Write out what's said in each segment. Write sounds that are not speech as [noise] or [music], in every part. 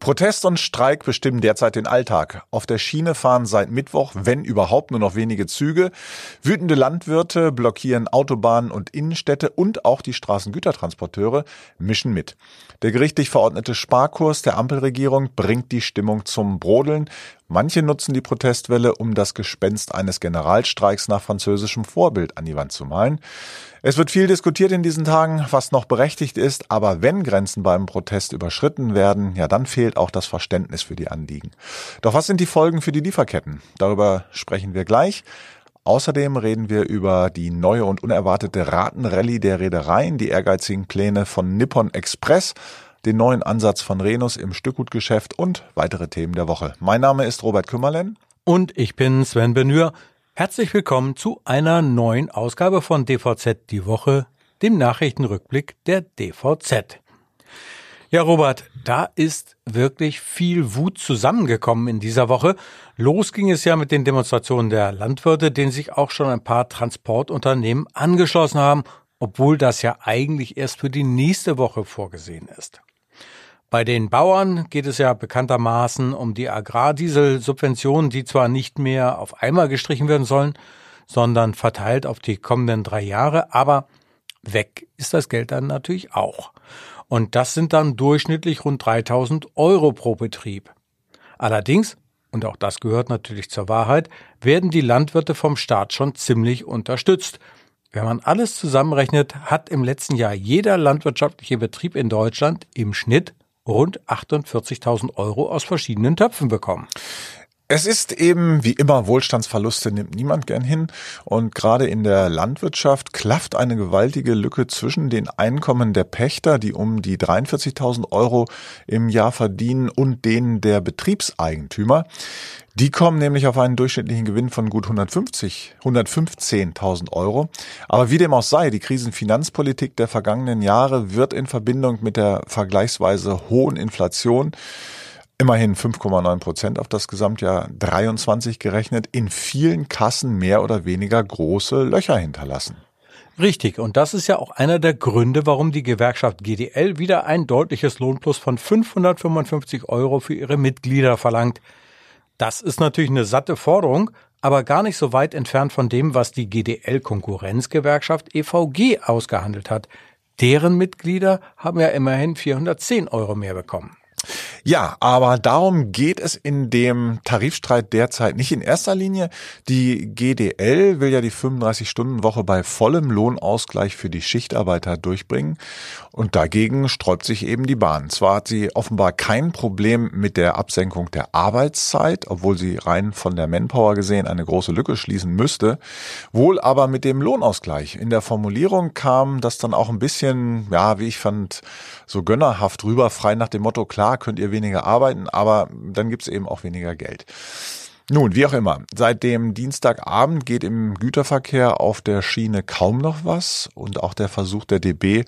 Protest und Streik bestimmen derzeit den Alltag. Auf der Schiene fahren seit Mittwoch, wenn überhaupt, nur noch wenige Züge. Wütende Landwirte blockieren Autobahnen und Innenstädte und auch die Straßengütertransporteure mischen mit. Der gerichtlich verordnete Sparkurs der Ampelregierung bringt die Stimmung zum Brodeln. Manche nutzen die Protestwelle, um das Gespenst eines Generalstreiks nach französischem Vorbild an die Wand zu malen. Es wird viel diskutiert in diesen Tagen, was noch berechtigt ist, aber wenn Grenzen beim Protest überschritten werden, ja, dann fehlt auch das Verständnis für die Anliegen. Doch was sind die Folgen für die Lieferketten? Darüber sprechen wir gleich. Außerdem reden wir über die neue und unerwartete Ratenrallye der Reedereien, die ehrgeizigen Pläne von Nippon Express, den neuen Ansatz von Renus im Stückgutgeschäft und weitere Themen der Woche. Mein Name ist Robert Kümmerlen. Und ich bin Sven Benür. Herzlich willkommen zu einer neuen Ausgabe von DVZ die Woche, dem Nachrichtenrückblick der DVZ. Ja, Robert, da ist wirklich viel Wut zusammengekommen in dieser Woche. Los ging es ja mit den Demonstrationen der Landwirte, denen sich auch schon ein paar Transportunternehmen angeschlossen haben, obwohl das ja eigentlich erst für die nächste Woche vorgesehen ist. Bei den Bauern geht es ja bekanntermaßen um die Agrardieselsubventionen, die zwar nicht mehr auf einmal gestrichen werden sollen, sondern verteilt auf die kommenden drei Jahre, aber weg ist das Geld dann natürlich auch. Und das sind dann durchschnittlich rund 3000 Euro pro Betrieb. Allerdings, und auch das gehört natürlich zur Wahrheit, werden die Landwirte vom Staat schon ziemlich unterstützt. Wenn man alles zusammenrechnet, hat im letzten Jahr jeder landwirtschaftliche Betrieb in Deutschland im Schnitt rund 48.000 Euro aus verschiedenen Töpfen bekommen. Es ist eben wie immer Wohlstandsverluste nimmt niemand gern hin und gerade in der Landwirtschaft klafft eine gewaltige Lücke zwischen den Einkommen der Pächter, die um die 43.000 Euro im Jahr verdienen und denen der Betriebseigentümer. Die kommen nämlich auf einen durchschnittlichen Gewinn von gut 150, 115.000 Euro. Aber wie dem auch sei, die Krisenfinanzpolitik der vergangenen Jahre wird in Verbindung mit der vergleichsweise hohen Inflation immerhin 5,9 Prozent auf das Gesamtjahr 23 gerechnet, in vielen Kassen mehr oder weniger große Löcher hinterlassen. Richtig, und das ist ja auch einer der Gründe, warum die Gewerkschaft GDL wieder ein deutliches Lohnplus von 555 Euro für ihre Mitglieder verlangt. Das ist natürlich eine satte Forderung, aber gar nicht so weit entfernt von dem, was die GDL-Konkurrenzgewerkschaft EVG ausgehandelt hat. Deren Mitglieder haben ja immerhin 410 Euro mehr bekommen. Ja, aber darum geht es in dem Tarifstreit derzeit nicht in erster Linie. Die GDL will ja die 35-Stunden-Woche bei vollem Lohnausgleich für die Schichtarbeiter durchbringen. Und dagegen sträubt sich eben die Bahn. Zwar hat sie offenbar kein Problem mit der Absenkung der Arbeitszeit, obwohl sie rein von der Manpower gesehen eine große Lücke schließen müsste, wohl aber mit dem Lohnausgleich. In der Formulierung kam das dann auch ein bisschen, ja, wie ich fand, so gönnerhaft rüber, frei nach dem Motto, klar könnt ihr weniger arbeiten, aber dann gibt's eben auch weniger Geld. Nun, wie auch immer, seit dem Dienstagabend geht im Güterverkehr auf der Schiene kaum noch was und auch der Versuch der DB,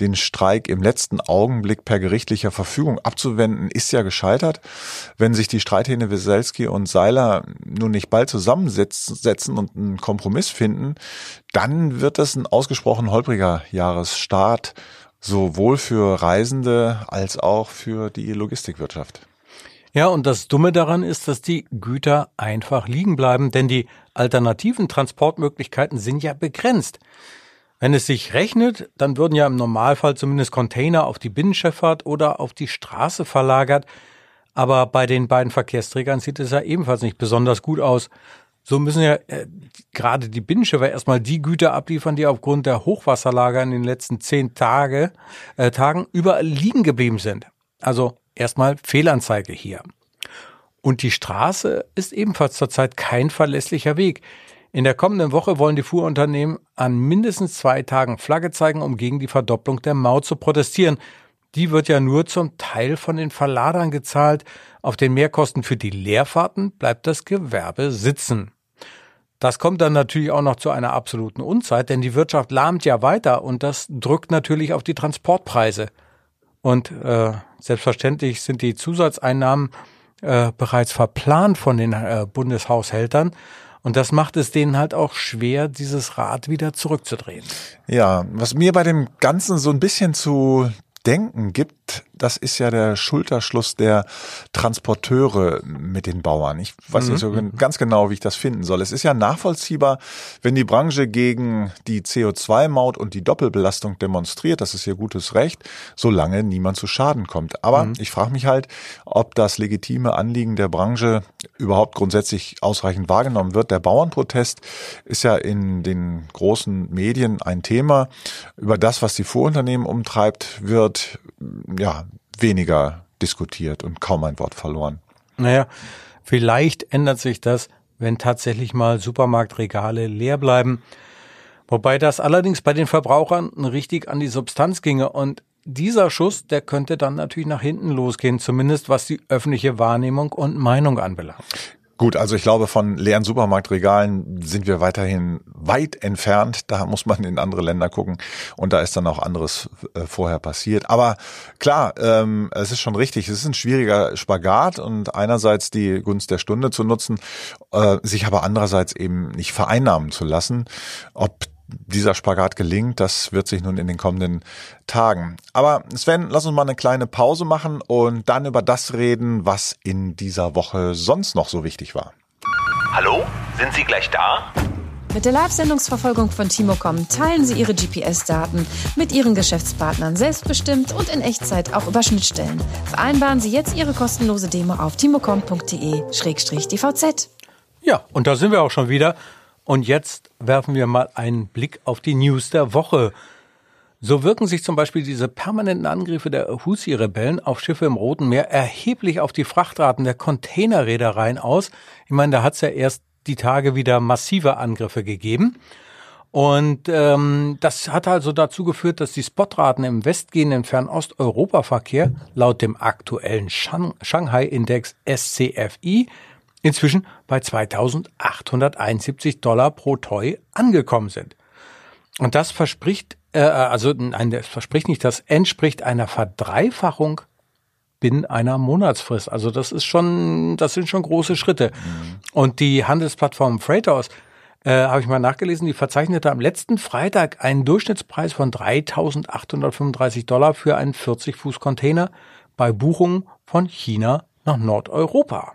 den Streik im letzten Augenblick per gerichtlicher Verfügung abzuwenden, ist ja gescheitert. Wenn sich die Streithähne Weselski und Seiler nun nicht bald zusammensetzen und einen Kompromiss finden, dann wird es ein ausgesprochen holpriger Jahresstart sowohl für Reisende als auch für die Logistikwirtschaft. Ja, und das Dumme daran ist, dass die Güter einfach liegen bleiben, denn die alternativen Transportmöglichkeiten sind ja begrenzt. Wenn es sich rechnet, dann würden ja im Normalfall zumindest Container auf die Binnenschifffahrt oder auf die Straße verlagert. Aber bei den beiden Verkehrsträgern sieht es ja ebenfalls nicht besonders gut aus. So müssen ja äh, gerade die Binnenschiffe erstmal die Güter abliefern, die aufgrund der Hochwasserlager in den letzten zehn Tage, äh, Tagen überall liegen geblieben sind. Also erstmal Fehlanzeige hier. Und die Straße ist ebenfalls zurzeit kein verlässlicher Weg. In der kommenden Woche wollen die Fuhrunternehmen an mindestens zwei Tagen Flagge zeigen, um gegen die Verdopplung der Maut zu protestieren. Die wird ja nur zum Teil von den Verladern gezahlt. Auf den Mehrkosten für die Leerfahrten bleibt das Gewerbe sitzen. Das kommt dann natürlich auch noch zu einer absoluten Unzeit, denn die Wirtschaft lahmt ja weiter und das drückt natürlich auf die Transportpreise. Und äh, selbstverständlich sind die Zusatzeinnahmen äh, bereits verplant von den äh, Bundeshaushältern. Und das macht es denen halt auch schwer, dieses Rad wieder zurückzudrehen. Ja, was mir bei dem Ganzen so ein bisschen zu denken gibt, das ist ja der Schulterschluss der Transporteure mit den Bauern. Ich weiß nicht so Mhm. ganz genau, wie ich das finden soll. Es ist ja nachvollziehbar, wenn die Branche gegen die CO2-Maut und die Doppelbelastung demonstriert, das ist ihr gutes Recht, solange niemand zu Schaden kommt. Aber Mhm. ich frage mich halt, ob das legitime Anliegen der Branche überhaupt grundsätzlich ausreichend wahrgenommen wird. Der Bauernprotest ist ja in den großen Medien ein Thema. Über das, was die Vorunternehmen umtreibt, wird ja weniger diskutiert und kaum ein Wort verloren. Naja, vielleicht ändert sich das, wenn tatsächlich mal Supermarktregale leer bleiben. Wobei das allerdings bei den Verbrauchern richtig an die Substanz ginge und dieser Schuss, der könnte dann natürlich nach hinten losgehen, zumindest was die öffentliche Wahrnehmung und Meinung anbelangt. Gut, also ich glaube, von leeren Supermarktregalen sind wir weiterhin weit entfernt. Da muss man in andere Länder gucken und da ist dann auch anderes äh, vorher passiert. Aber klar, ähm, es ist schon richtig. Es ist ein schwieriger Spagat und einerseits die Gunst der Stunde zu nutzen, äh, sich aber andererseits eben nicht vereinnahmen zu lassen. Ob dieser Spagat gelingt, das wird sich nun in den kommenden Tagen. Aber Sven, lass uns mal eine kleine Pause machen und dann über das reden, was in dieser Woche sonst noch so wichtig war. Hallo? Sind Sie gleich da? Mit der Live-Sendungsverfolgung von Timocom teilen Sie Ihre GPS-Daten mit Ihren Geschäftspartnern selbstbestimmt und in Echtzeit auch über Schnittstellen. Vereinbaren Sie jetzt Ihre kostenlose Demo auf timocom.de-dvz. Ja, und da sind wir auch schon wieder. Und jetzt werfen wir mal einen Blick auf die News der Woche. So wirken sich zum Beispiel diese permanenten Angriffe der Husi-Rebellen auf Schiffe im Roten Meer erheblich auf die Frachtraten der Containerreedereien aus. Ich meine, da hat es ja erst die Tage wieder massive Angriffe gegeben. Und ähm, das hat also dazu geführt, dass die Spotraten im westgehenden Fernost-Europa-Verkehr laut dem aktuellen Shang Shanghai-Index SCFI inzwischen bei 2.871 Dollar pro Toy angekommen sind. Und das verspricht, äh, also nein, das verspricht nicht, das entspricht einer Verdreifachung binnen einer Monatsfrist. Also das ist schon, das sind schon große Schritte. Und die Handelsplattform Freightos, äh, habe ich mal nachgelesen, die verzeichnete am letzten Freitag einen Durchschnittspreis von 3.835 Dollar für einen 40-Fuß-Container bei Buchungen von China nach Nordeuropa.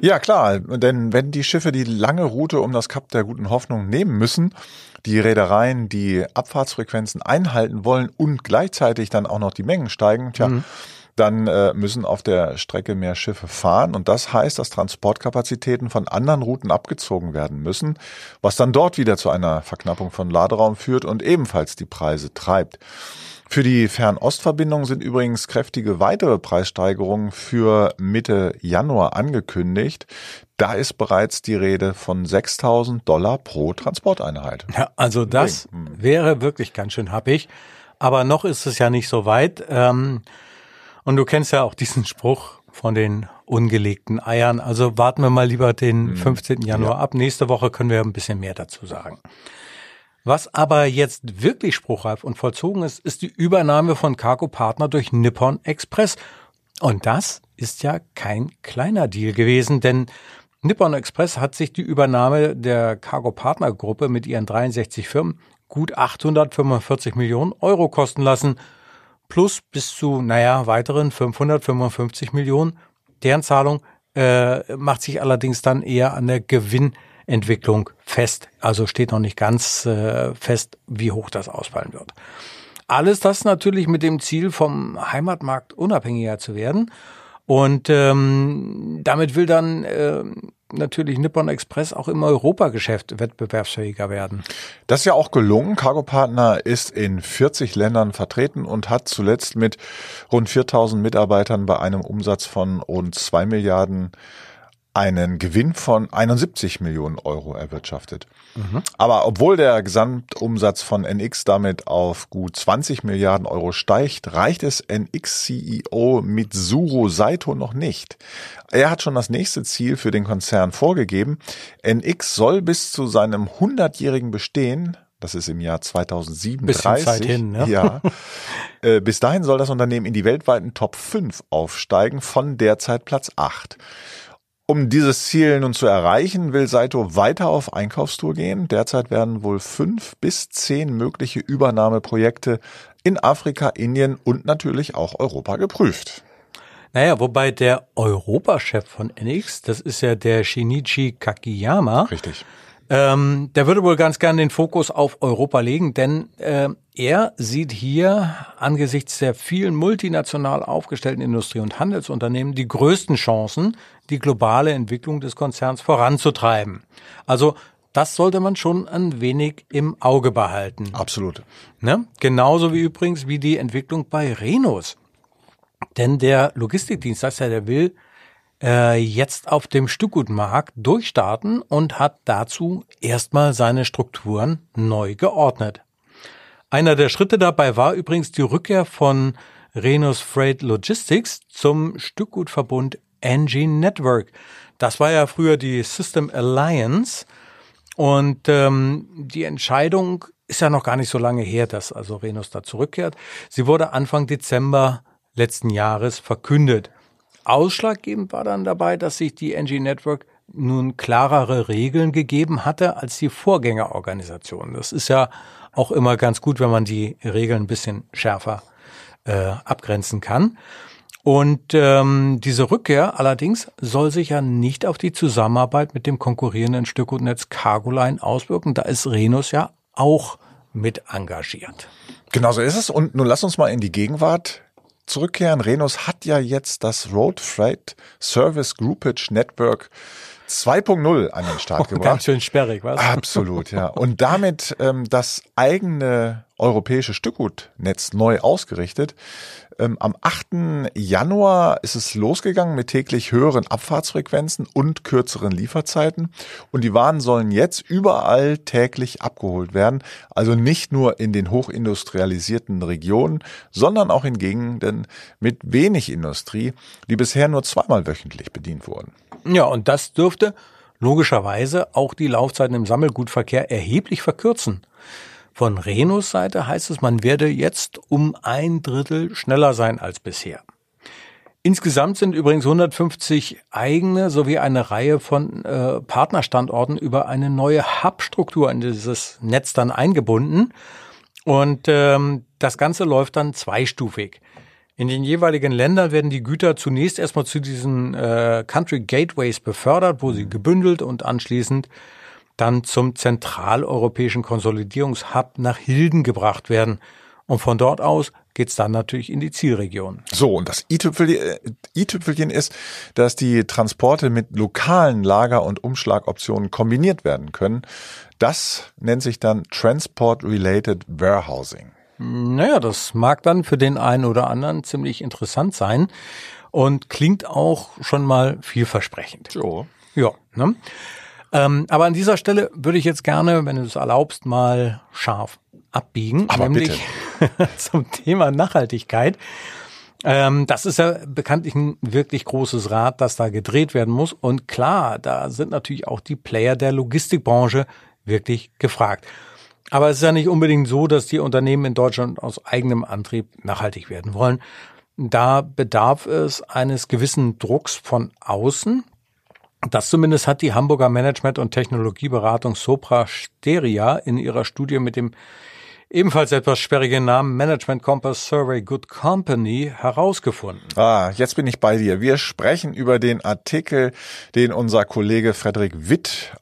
Ja, klar, denn wenn die Schiffe die lange Route um das Kap der guten Hoffnung nehmen müssen, die Reedereien die Abfahrtsfrequenzen einhalten wollen und gleichzeitig dann auch noch die Mengen steigen, tja, dann äh, müssen auf der Strecke mehr Schiffe fahren und das heißt, dass Transportkapazitäten von anderen Routen abgezogen werden müssen, was dann dort wieder zu einer Verknappung von Laderaum führt und ebenfalls die Preise treibt. Für die Fernostverbindung sind übrigens kräftige weitere Preissteigerungen für Mitte Januar angekündigt. Da ist bereits die Rede von 6000 Dollar pro Transporteinheit. Ja, also das wäre wirklich ganz schön happig. Aber noch ist es ja nicht so weit. Ähm, und du kennst ja auch diesen Spruch von den ungelegten Eiern. Also warten wir mal lieber den 15. Januar ab. Nächste Woche können wir ein bisschen mehr dazu sagen. Was aber jetzt wirklich spruchreif und vollzogen ist, ist die Übernahme von Cargo Partner durch Nippon Express. Und das ist ja kein kleiner Deal gewesen, denn Nippon Express hat sich die Übernahme der Cargo Partner Gruppe mit ihren 63 Firmen gut 845 Millionen Euro kosten lassen, plus bis zu, naja, weiteren 555 Millionen. Deren Zahlung äh, macht sich allerdings dann eher an der Gewinnentwicklung fest. Also steht noch nicht ganz äh, fest, wie hoch das ausfallen wird. Alles das natürlich mit dem Ziel, vom Heimatmarkt unabhängiger zu werden. Und ähm, damit will dann äh, natürlich Nippon Express auch im Europageschäft wettbewerbsfähiger werden. Das ist ja auch gelungen. Cargo Partner ist in 40 Ländern vertreten und hat zuletzt mit rund 4000 Mitarbeitern bei einem Umsatz von rund 2 Milliarden einen Gewinn von 71 Millionen Euro erwirtschaftet. Mhm. Aber obwohl der Gesamtumsatz von NX damit auf gut 20 Milliarden Euro steigt, reicht es NX-CEO Mitsuru Saito noch nicht. Er hat schon das nächste Ziel für den Konzern vorgegeben. NX soll bis zu seinem 100-jährigen Bestehen das ist im Jahr 2037. Bisschen Zeit hin, ne? Ja. [laughs] Äh, bis dahin soll das Unternehmen in die weltweiten Top 5 aufsteigen, von derzeit Platz 8. Um dieses Ziel nun zu erreichen, will Saito weiter auf Einkaufstour gehen. Derzeit werden wohl fünf bis zehn mögliche Übernahmeprojekte in Afrika, Indien und natürlich auch Europa geprüft. Naja, wobei der Europachef von NX, das ist ja der Shinichi Kakiyama. Richtig. Ähm, der würde wohl ganz gern den Fokus auf Europa legen, denn äh, er sieht hier angesichts der vielen multinational aufgestellten Industrie- und Handelsunternehmen die größten Chancen, die globale Entwicklung des Konzerns voranzutreiben. Also das sollte man schon ein wenig im Auge behalten. Absolut. Ne? Genauso wie übrigens wie die Entwicklung bei Renos. Denn der Logistikdienstleister, der will äh, jetzt auf dem Stückgutmarkt durchstarten und hat dazu erstmal seine Strukturen neu geordnet. Einer der Schritte dabei war übrigens die Rückkehr von Renos Freight Logistics zum Stückgutverbund Engine Network. Das war ja früher die System Alliance und ähm, die Entscheidung ist ja noch gar nicht so lange her, dass also Renos da zurückkehrt. Sie wurde Anfang Dezember letzten Jahres verkündet. Ausschlaggebend war dann dabei, dass sich die NG Network nun klarere Regeln gegeben hatte als die Vorgängerorganisation. Das ist ja auch immer ganz gut, wenn man die Regeln ein bisschen schärfer äh, abgrenzen kann. Und ähm, diese Rückkehr allerdings soll sich ja nicht auf die Zusammenarbeit mit dem konkurrierenden Stückgutnetz Cargoline auswirken. Da ist Renus ja auch mit engagiert. Genau so ist es. Und nun lass uns mal in die Gegenwart zurückkehren. Renus hat ja jetzt das Road Freight Service Groupage Network 2.0 an den Start [laughs] gebracht. Ganz schön sperrig, was? Absolut, ja. Und damit ähm, das eigene europäische Stückgutnetz neu ausgerichtet. Ähm, am 8. Januar ist es losgegangen mit täglich höheren Abfahrtsfrequenzen und kürzeren Lieferzeiten. Und die Waren sollen jetzt überall täglich abgeholt werden. Also nicht nur in den hochindustrialisierten Regionen, sondern auch in Gegenden mit wenig Industrie, die bisher nur zweimal wöchentlich bedient wurden. Ja, und das dürfte logischerweise auch die Laufzeiten im Sammelgutverkehr erheblich verkürzen. Von Renus Seite heißt es, man werde jetzt um ein Drittel schneller sein als bisher. Insgesamt sind übrigens 150 eigene sowie eine Reihe von äh, Partnerstandorten über eine neue Hub-Struktur in dieses Netz dann eingebunden. Und ähm, das Ganze läuft dann zweistufig. In den jeweiligen Ländern werden die Güter zunächst erstmal zu diesen äh, Country Gateways befördert, wo sie gebündelt und anschließend dann zum zentraleuropäischen Konsolidierungshub nach Hilden gebracht werden. Und von dort aus geht's dann natürlich in die Zielregion. So, und das i-Tüpfelchen ist, dass die Transporte mit lokalen Lager- und Umschlagoptionen kombiniert werden können. Das nennt sich dann Transport-Related Warehousing. Naja, das mag dann für den einen oder anderen ziemlich interessant sein und klingt auch schon mal vielversprechend. So. Ja. Ne? Ähm, aber an dieser Stelle würde ich jetzt gerne, wenn du es erlaubst, mal scharf abbiegen, aber nämlich [laughs] zum Thema Nachhaltigkeit. Ähm, das ist ja bekanntlich ein wirklich großes Rad, das da gedreht werden muss. Und klar, da sind natürlich auch die Player der Logistikbranche wirklich gefragt. Aber es ist ja nicht unbedingt so, dass die Unternehmen in Deutschland aus eigenem Antrieb nachhaltig werden wollen. Da bedarf es eines gewissen Drucks von außen. Das zumindest hat die Hamburger Management- und Technologieberatung Sopra Steria in ihrer Studie mit dem ebenfalls etwas sperrigen Namen Management Compass Survey Good Company herausgefunden. Ah, jetzt bin ich bei dir. Wir sprechen über den Artikel, den unser Kollege Frederik Witt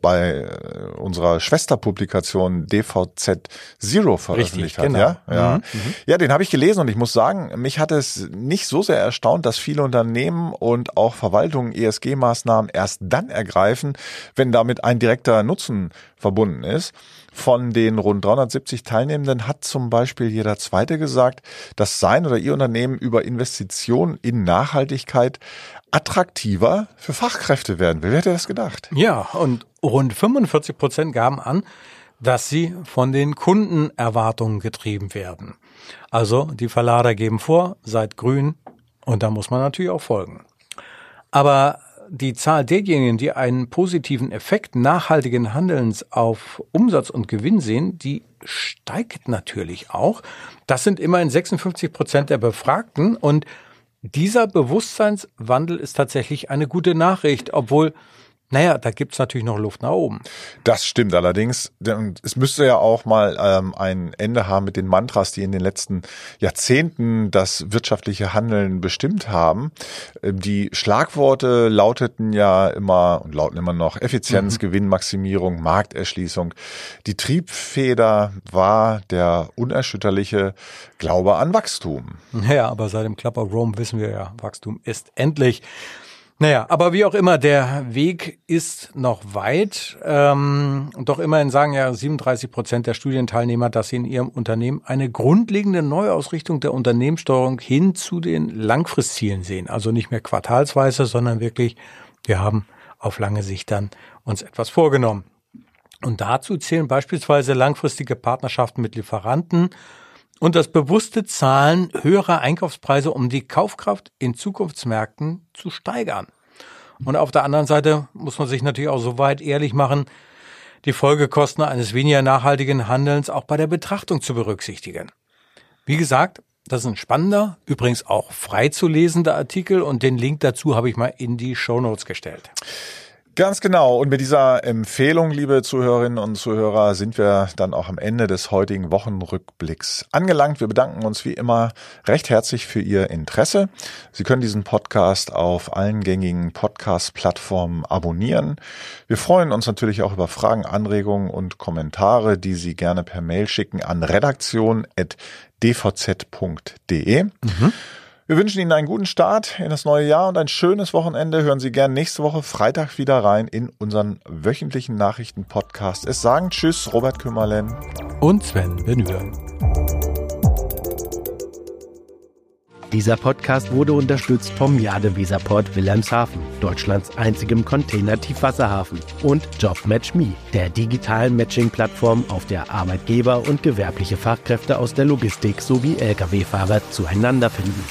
bei äh, unserer Schwesterpublikation DVZ Zero veröffentlicht Richtig, genau. hat. Ja, ja. Mhm, mhm. ja den habe ich gelesen und ich muss sagen, mich hat es nicht so sehr erstaunt, dass viele Unternehmen und auch Verwaltungen ESG-Maßnahmen erst dann ergreifen, wenn damit ein direkter Nutzen verbunden ist. Von den rund 370 Teilnehmenden hat zum Beispiel jeder Zweite gesagt, dass sein oder ihr Unternehmen über Investitionen in Nachhaltigkeit attraktiver für Fachkräfte werden will. Wer hätte das gedacht? Ja, und rund 45 Prozent gaben an, dass sie von den Kundenerwartungen getrieben werden. Also die Verlader geben vor, seid grün und da muss man natürlich auch folgen. Aber die Zahl derjenigen, die einen positiven Effekt nachhaltigen Handelns auf Umsatz und Gewinn sehen, die steigt natürlich auch. Das sind immerhin 56 Prozent der Befragten und dieser Bewusstseinswandel ist tatsächlich eine gute Nachricht, obwohl naja, da gibt's natürlich noch Luft nach oben. Das stimmt allerdings. Es müsste ja auch mal ähm, ein Ende haben mit den Mantras, die in den letzten Jahrzehnten das wirtschaftliche Handeln bestimmt haben. Ähm, die Schlagworte lauteten ja immer und lauten immer noch Effizienz, mhm. Gewinnmaximierung, Markterschließung. Die Triebfeder war der unerschütterliche Glaube an Wachstum. Ja, aber seit dem Club of Rome wissen wir ja, Wachstum ist endlich. Naja, aber wie auch immer, der Weg ist noch weit. Ähm, doch immerhin sagen ja 37 Prozent der Studienteilnehmer, dass sie in ihrem Unternehmen eine grundlegende Neuausrichtung der Unternehmenssteuerung hin zu den Langfristzielen sehen. Also nicht mehr quartalsweise, sondern wirklich, wir haben auf lange Sicht dann uns etwas vorgenommen. Und dazu zählen beispielsweise langfristige Partnerschaften mit Lieferanten, und das bewusste Zahlen höherer Einkaufspreise, um die Kaufkraft in Zukunftsmärkten zu steigern. Und auf der anderen Seite muss man sich natürlich auch so weit ehrlich machen, die Folgekosten eines weniger nachhaltigen Handelns auch bei der Betrachtung zu berücksichtigen. Wie gesagt, das ist ein spannender, übrigens auch frei zu lesender Artikel und den Link dazu habe ich mal in die Show Notes gestellt. Ganz genau. Und mit dieser Empfehlung, liebe Zuhörerinnen und Zuhörer, sind wir dann auch am Ende des heutigen Wochenrückblicks angelangt. Wir bedanken uns wie immer recht herzlich für Ihr Interesse. Sie können diesen Podcast auf allen gängigen Podcast-Plattformen abonnieren. Wir freuen uns natürlich auch über Fragen, Anregungen und Kommentare, die Sie gerne per Mail schicken an redaktion.dvz.de. Mhm. Wir wünschen Ihnen einen guten Start in das neue Jahr und ein schönes Wochenende. Hören Sie gern nächste Woche Freitag wieder rein in unseren wöchentlichen Nachrichten-Podcast. Es sagen Tschüss, Robert Kümmerlen und Sven Benür. Dieser Podcast wurde unterstützt vom Jade Weserport Wilhelmshaven, Deutschlands einzigem Container-Tiefwasserhafen und JobMatchMe, der digitalen Matching-Plattform, auf der Arbeitgeber und gewerbliche Fachkräfte aus der Logistik sowie Lkw-Fahrer zueinander finden.